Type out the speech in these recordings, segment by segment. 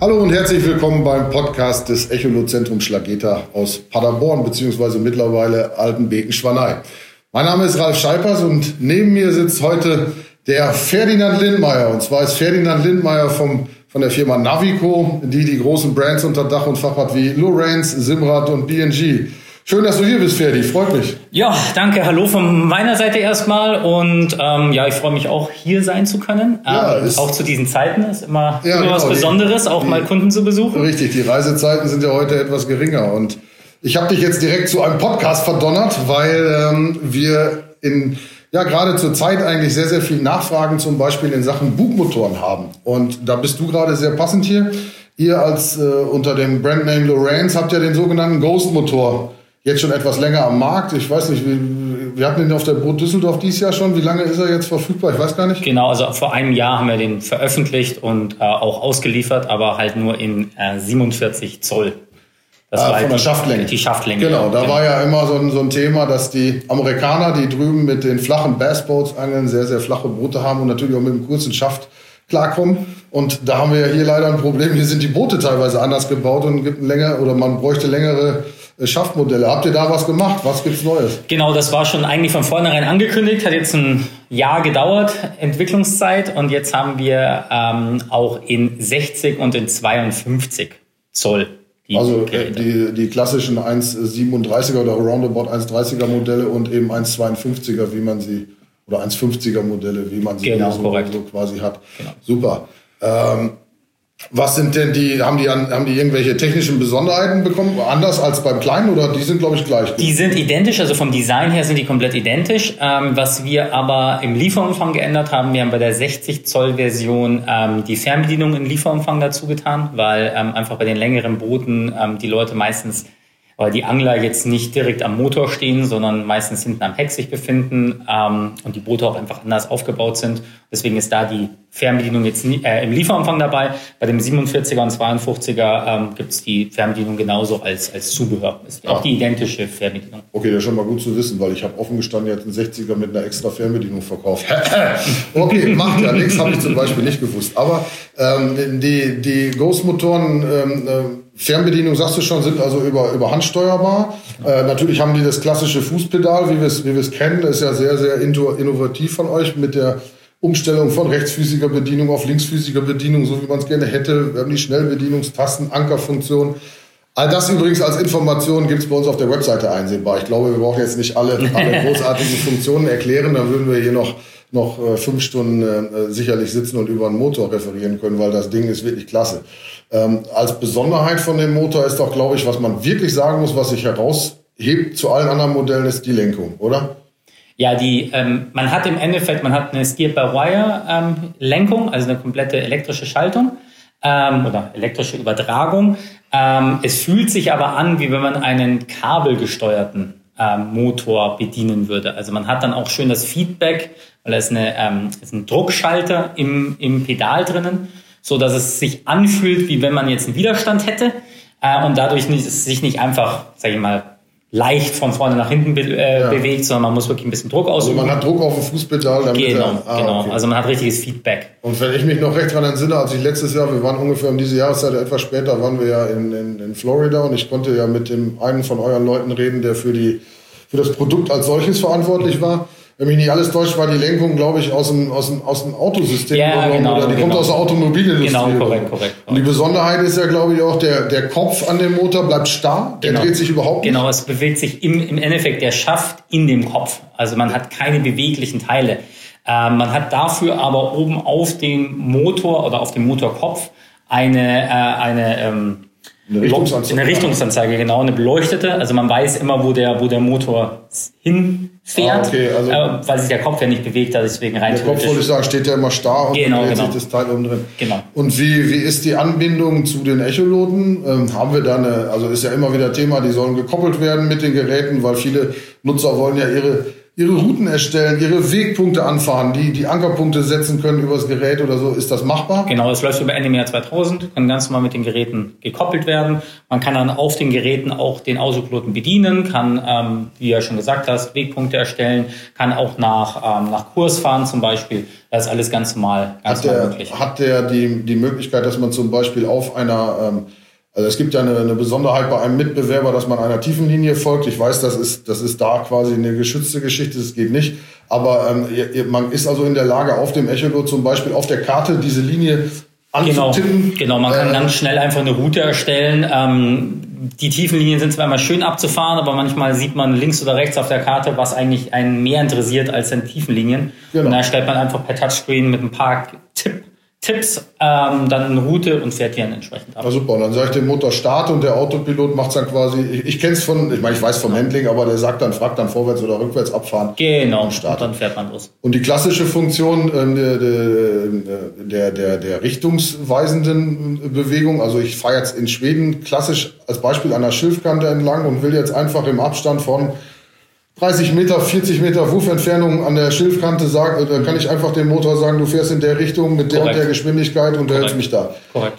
Hallo und herzlich willkommen beim Podcast des Echolot-Zentrums Schlageta aus Paderborn beziehungsweise mittlerweile Altenbeken-Schwanei. Mein Name ist Ralf Scheipers und neben mir sitzt heute der Ferdinand Lindmeier. Und zwar ist Ferdinand Lindmeier vom, von der Firma Navico, die die großen Brands unter Dach und Fach hat wie Lorenz, Simrad und BNG. Schön, dass du hier bist, Ferdi. Freut mich. Ja, danke. Hallo von meiner Seite erstmal. Und ähm, ja, ich freue mich auch, hier sein zu können. Ja, ähm, auch zu diesen Zeiten ist immer, ja, immer genau, was Besonderes, auch die, mal Kunden zu besuchen. Richtig, die Reisezeiten sind ja heute etwas geringer. Und ich habe dich jetzt direkt zu einem Podcast verdonnert, weil ähm, wir in ja gerade zur Zeit eigentlich sehr, sehr viel Nachfragen zum Beispiel in Sachen Bugmotoren haben. Und da bist du gerade sehr passend hier. Ihr als äh, unter dem Brandname Lorenz habt ja den sogenannten Ghost-Motor jetzt schon etwas länger am Markt. Ich weiß nicht, wie, wir hatten ihn auf der Boot Düsseldorf dieses Jahr schon. Wie lange ist er jetzt verfügbar? Ich weiß gar nicht. Genau, also vor einem Jahr haben wir den veröffentlicht und äh, auch ausgeliefert, aber halt nur in äh, 47 Zoll. Das ah, war von halt der Schaftlänge. Die Schaftlänge. Genau, da genau. war ja immer so ein, so ein Thema, dass die Amerikaner, die drüben mit den flachen Bassboats angeln, sehr, sehr flache Boote haben und natürlich auch mit einem kurzen Schaft klarkommen. Und da haben wir ja hier leider ein Problem. Hier sind die Boote teilweise anders gebaut und gibt länger oder man bräuchte längere Schaffmodelle. Habt ihr da was gemacht? Was gibt's Neues? Genau, das war schon eigentlich von vornherein angekündigt, hat jetzt ein Jahr gedauert, Entwicklungszeit, und jetzt haben wir ähm, auch in 60 und in 52 Zoll. Die also äh, die, die klassischen 1,37er oder roundabout 1,30er Modelle und eben 1,52er, wie man sie, oder 1,50er Modelle, wie man sie genau, so, so, quasi hat. Genau. Super. Ähm, was sind denn die, haben die, haben die irgendwelche technischen Besonderheiten bekommen? Anders als beim Kleinen oder die sind, glaube ich, gleich? Die sind identisch, also vom Design her sind die komplett identisch. Ähm, was wir aber im Lieferumfang geändert haben, wir haben bei der 60 Zoll Version ähm, die Fernbedienung im Lieferumfang dazu getan, weil ähm, einfach bei den längeren Booten ähm, die Leute meistens weil die Angler jetzt nicht direkt am Motor stehen, sondern meistens hinten am Heck sich befinden ähm, und die Boote auch einfach anders aufgebaut sind. Deswegen ist da die Fernbedienung jetzt nie, äh, im Lieferumfang dabei. Bei dem 47er und 52er ähm, gibt es die Fernbedienung genauso als, als Zubehör. Ist auch die identische Fernbedienung. Okay, das ist schon mal gut zu wissen, weil ich habe offen gestanden jetzt einen 60er mit einer extra Fernbedienung verkauft. okay, macht ja nichts, habe ich zum Beispiel nicht gewusst. Aber ähm, die, die Ghost-Motoren ähm, äh, Fernbedienung, sagst du schon, sind also über, über Hand steuerbar. Äh, natürlich haben die das klassische Fußpedal, wie wir es wie wir es kennen. Das ist ja sehr, sehr innovativ von euch mit der Umstellung von rechtsfüßiger Bedienung auf linksfüßiger Bedienung, so wie man es gerne hätte. Wir haben die Schnellbedienungstasten, Ankerfunktion. All das übrigens als Information gibt es bei uns auf der Webseite einsehbar. Ich glaube, wir brauchen jetzt nicht alle, alle großartigen Funktionen erklären. Dann würden wir hier noch noch äh, fünf Stunden äh, sicherlich sitzen und über einen Motor referieren können, weil das Ding ist wirklich klasse. Ähm, als Besonderheit von dem Motor ist doch, glaube ich, was man wirklich sagen muss, was sich heraushebt zu allen anderen Modellen, ist die Lenkung, oder? Ja, die, ähm, man hat im Endeffekt, man hat eine Steer-by-Wire-Lenkung, ähm, also eine komplette elektrische Schaltung ähm, oder elektrische Übertragung. Ähm, es fühlt sich aber an, wie wenn man einen kabelgesteuerten ähm, Motor bedienen würde. Also man hat dann auch schön das Feedback, weil da ist, eine, ähm, ist ein Druckschalter im, im Pedal drinnen, so dass es sich anfühlt, wie wenn man jetzt einen Widerstand hätte äh, und dadurch nicht, sich nicht einfach, sage ich mal, leicht von vorne nach hinten be äh, ja. bewegt, sondern man muss wirklich ein bisschen Druck ausüben. Also man hat Druck auf dem Fußpedal. Damit genau, ah, genau. Okay. Also man hat richtiges Feedback. Und wenn ich mich noch recht daran entsinne, als ich letztes Jahr, wir waren ungefähr um diese Jahreszeit, etwas später waren wir ja in, in, in Florida und ich konnte ja mit dem einen von euren Leuten reden, der für die für das Produkt als solches verantwortlich war wenn mich nicht alles täuscht, war die Lenkung, glaube ich, aus dem, aus dem, aus dem Autosystem ja, genau, oder die genau. kommt aus der Automobilindustrie. Genau, korrekt, korrekt, korrekt. Und die Besonderheit ist ja, glaube ich, auch, der, der Kopf an dem Motor bleibt starr, der genau. dreht sich überhaupt nicht. Genau, es bewegt sich im, im Endeffekt der Schaft in dem Kopf. Also man hat keine beweglichen Teile. Äh, man hat dafür aber oben auf dem Motor oder auf dem Motorkopf eine, äh, eine ähm, eine Richtungsanzeige. Eine Richtungsanzeige, genau, eine beleuchtete. Also man weiß immer, wo der, wo der Motor hinfährt, ah, okay, also äh, weil sich der Kopf ja nicht bewegt, da deswegen rein Der Kopf, wollte ich sagen, steht ja immer starr und genau, dann genau. sich das Teil oben drin. Genau. Und wie, wie ist die Anbindung zu den Echoloten? Ähm, haben wir da eine, also ist ja immer wieder Thema, die sollen gekoppelt werden mit den Geräten, weil viele Nutzer wollen ja ihre ihre Routen erstellen, ihre Wegpunkte anfahren, die die Ankerpunkte setzen können übers Gerät oder so. Ist das machbar? Genau, es läuft über NMR 2000, kann ganz normal mit den Geräten gekoppelt werden. Man kann dann auf den Geräten auch den Autopiloten bedienen, kann, ähm, wie ja schon gesagt hast, Wegpunkte erstellen, kann auch nach, ähm, nach Kurs fahren zum Beispiel. Das ist alles ganz normal, ganz hat normal der, möglich. Hat der die, die Möglichkeit, dass man zum Beispiel auf einer ähm, also es gibt ja eine, eine Besonderheit bei einem Mitbewerber, dass man einer Tiefenlinie folgt. Ich weiß, das ist, das ist da quasi eine geschützte Geschichte, das geht nicht. Aber ähm, man ist also in der Lage, auf dem Echolot zum Beispiel auf der Karte diese Linie Genau, anzutippen. genau, man kann Äh, ganz schnell einfach eine Route erstellen. Ähm, die Tiefenlinien sind zwar immer schön abzufahren, aber manchmal sieht man links oder rechts auf der Karte, was eigentlich einen mehr interessiert als den Tiefenlinien. Genau. Und da stellt man einfach per Touchscreen mit ein paar Tipp, Tipps ähm, dann eine Route und fährt die dann entsprechend ab. Na super, und dann sage ich dem Motor Start und der Autopilot macht dann quasi, ich, ich kenne es von, ich meine, ich weiß vom Handling, aber der sagt dann, fragt dann vorwärts oder rückwärts abfahren. Genau, und Start. dann fährt man los. Und die klassische Funktion der, der, der, der, der richtungsweisenden Bewegung, also ich fahre jetzt in Schweden klassisch als Beispiel an der Schilfkante entlang und will jetzt einfach im Abstand von 30 Meter, 40 Meter Wurfentfernung an der Schilfkante sagen, da kann ich einfach dem Motor sagen, du fährst in der Richtung mit der und der Geschwindigkeit und du hältst mich da. Korrekt.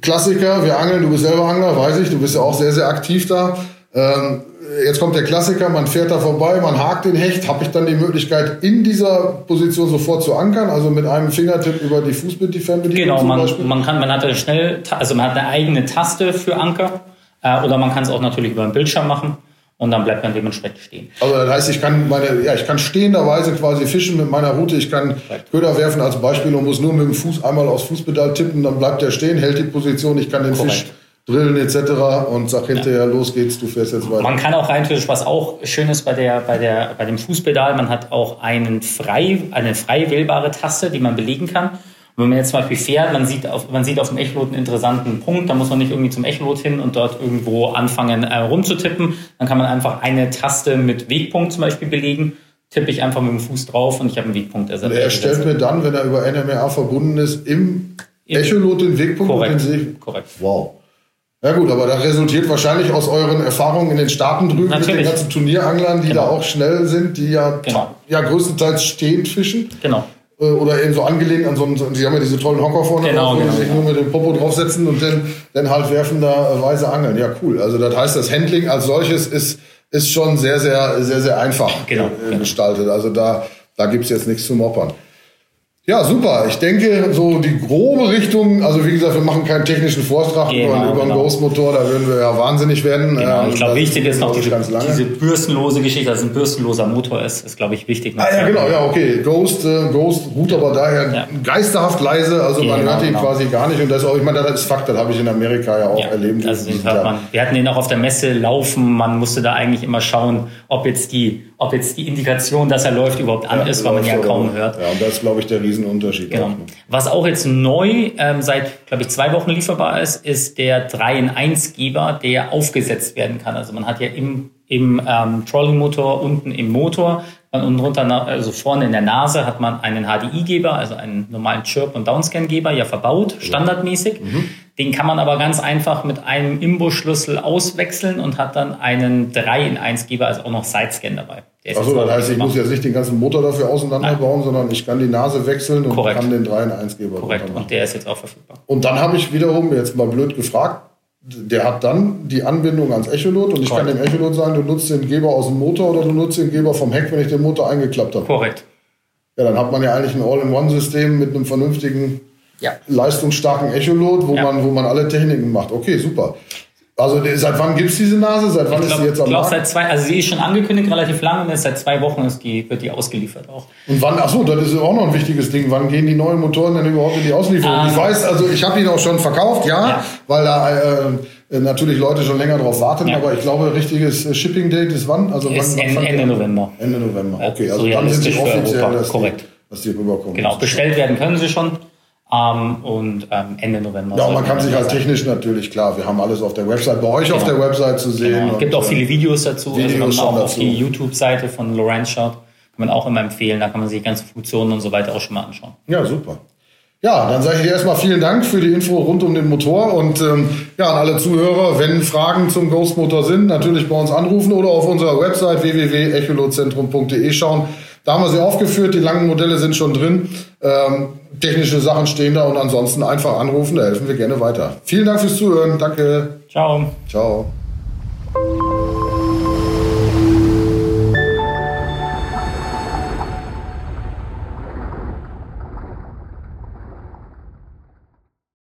Klassiker, wir angeln, du bist selber Angler, weiß ich, du bist ja auch sehr, sehr aktiv da. Ähm, jetzt kommt der Klassiker, man fährt da vorbei, man hakt den Hecht, habe ich dann die Möglichkeit, in dieser Position sofort zu ankern, also mit einem Fingertipp über die Fußbild, die Fernbedienung Genau, man, Beispiel? man kann, man hat eine schnell, also man hat eine eigene Taste für Anker äh, oder man kann es auch natürlich über den Bildschirm machen und dann bleibt man dementsprechend stehen. Also das heißt, ich kann meine, ja, ich kann stehenderweise quasi fischen mit meiner Route, ich kann Köder werfen als Beispiel und muss nur mit dem Fuß einmal aufs Fußpedal tippen, dann bleibt der stehen, hält die Position, ich kann den Korrekt. Fisch drillen etc. und sag hinterher, los geht's, du fährst jetzt weiter. Man kann auch rein theoretisch, was auch schön ist bei, der, bei, der, bei dem Fußpedal, man hat auch einen frei, eine frei wählbare Taste, die man belegen kann. Wenn man jetzt zum Beispiel fährt, man sieht auf, man sieht auf dem Echolot einen interessanten Punkt, da muss man nicht irgendwie zum Echolot hin und dort irgendwo anfangen äh, rumzutippen. Dann kann man einfach eine Taste mit Wegpunkt zum Beispiel belegen, tippe ich einfach mit dem Fuß drauf und ich habe einen Wegpunkt ersetzt. Er stellt mir dann, wenn er über NMRA verbunden ist, im Im- Echolot den Wegpunkt und den Korrekt, sehe ich. korrekt. Wow. Ja gut, aber das resultiert wahrscheinlich aus euren Erfahrungen in den Staaten drüben mit den Natürlich. ganzen Turnieranglern, die Genau. da auch schnell sind, die ja, Genau. ja größtenteils stehend fischen. Genau. Äh, Oder eben so angelehnt an so einen, die haben ja diese tollen Hocker vorne Genau, drauf, wo genau, die sich genau. nur mit dem Popo draufsetzen und dann, dann halt werfenderweise angeln. Ja, cool. Also das heißt, das Handling als solches ist, ist schon sehr, sehr, sehr, sehr einfach Genau, äh, genau. gestaltet. Also da, da gibt's jetzt nichts zu moppern. Ja, super. Ich denke, so die grobe Richtung, also wie gesagt, wir machen keinen technischen Vortrag Genau, über, über einen genau. Ghost-Motor, da würden wir ja wahnsinnig werden. Genau, Ähm, ich glaube, wichtig ist noch diese, diese bürstenlose Geschichte, dass es ein bürstenloser Motor ist, ist, glaube ich, wichtig. Ah ja, genau, ja, okay. Ghost, äh, Ghost ruht aber daher Ja. geisterhaft leise, also man Genau, hört ihn genau. quasi gar nicht. Und das ist auch, ich meine, das ist Fakt, das habe ich in Amerika ja auch Ja, erlebt. also den hört man. Wir hatten den auch auf der Messe laufen. Man musste da eigentlich immer schauen, ob jetzt die, ob jetzt die Indikation, dass er läuft, überhaupt an ist, weil man ja kaum hört. Ja, und das ist, glaube ich, der Riesenunterschied. Genau. auch, ne? Was auch jetzt neu ähm, seit, glaube ich, zwei Wochen lieferbar ist, ist der 3 in 1 Geber, der aufgesetzt werden kann. Also man hat ja im, im ähm, Trolley-Motor unten im Motor, unten drunter, also vorne in der Nase hat man einen HDI-Geber, also einen normalen Chirp- und Downscan-Geber, ja verbaut, standardmäßig. Mhm. Den kann man aber ganz einfach mit einem Imbusschlüssel auswechseln und hat dann einen 3 in 1 Geber, also auch noch Sidescan dabei. Achso, das heißt, ich muss jetzt nicht den ganzen Motor dafür auseinanderbauen, sondern ich kann die Nase wechseln und Korrekt. kann den 3 in 1 Geber Korrekt, und der ist jetzt auch verfügbar. Und dann habe ich wiederum, jetzt mal blöd gefragt, der hat dann die Anbindung ans Echolot und ich kann dem Korrekt. Echolot sagen, du nutzt den Geber aus dem Motor oder du nutzt den Geber vom Heck, wenn ich den Motor eingeklappt habe. Korrekt. Ja, dann hat man ja eigentlich ein All-in-One-System mit einem vernünftigen, Ja. leistungsstarken Echolot, wo, Ja. man, wo man alle Techniken macht. Okay, super. Also seit wann gibt's diese Nase? Seit wann Ich ist sie jetzt am glaub, Markt? seit zwei, also sie ist schon angekündigt relativ lang und ist seit zwei Wochen ist die, wird die ausgeliefert auch. Und wann, ach so, das ist auch noch ein wichtiges Ding. Wann gehen die neuen Motoren denn überhaupt in die Auslieferung? Ähm, ich weiß, also ich habe ihn auch schon verkauft, ja, Ja. weil da äh, natürlich Leute schon länger drauf warten, Ja. aber ich glaube, richtiges äh, Shipping-Date ist wann? Also Ist wann, wann Ende- Ende November. Ende November, okay. so Also dann sind sie offiziell, dass Korrekt. die, dass die rüberkommen. Genau, bestellt werden können sie schon. Ähm, und ähm, Ende November. Ja, man kann sich halt technisch natürlich, klar, wir haben alles auf der Website, bei euch auf Genau. der Website zu sehen. Genau. Es gibt auch viele äh, Videos dazu. Videos also man schon auch auf dazu. die YouTube-Seite von Lorenz schaut, kann man auch immer empfehlen. Da kann man sich die ganzen Funktionen und so weiter auch schon mal anschauen. Ja, super. Ja, dann sage ich dir erstmal vielen Dank für die Info rund um den Motor und ähm, ja, an alle Zuhörer, wenn Fragen zum Ghost Motor sind, natürlich bei uns anrufen oder auf unserer Website www.echolozentrum.de schauen. Da haben wir sie aufgeführt, die langen Modelle sind schon drin, ähm, technische Sachen stehen da und ansonsten einfach anrufen, da helfen wir gerne weiter. Vielen Dank fürs Zuhören, danke. Ciao. Ciao.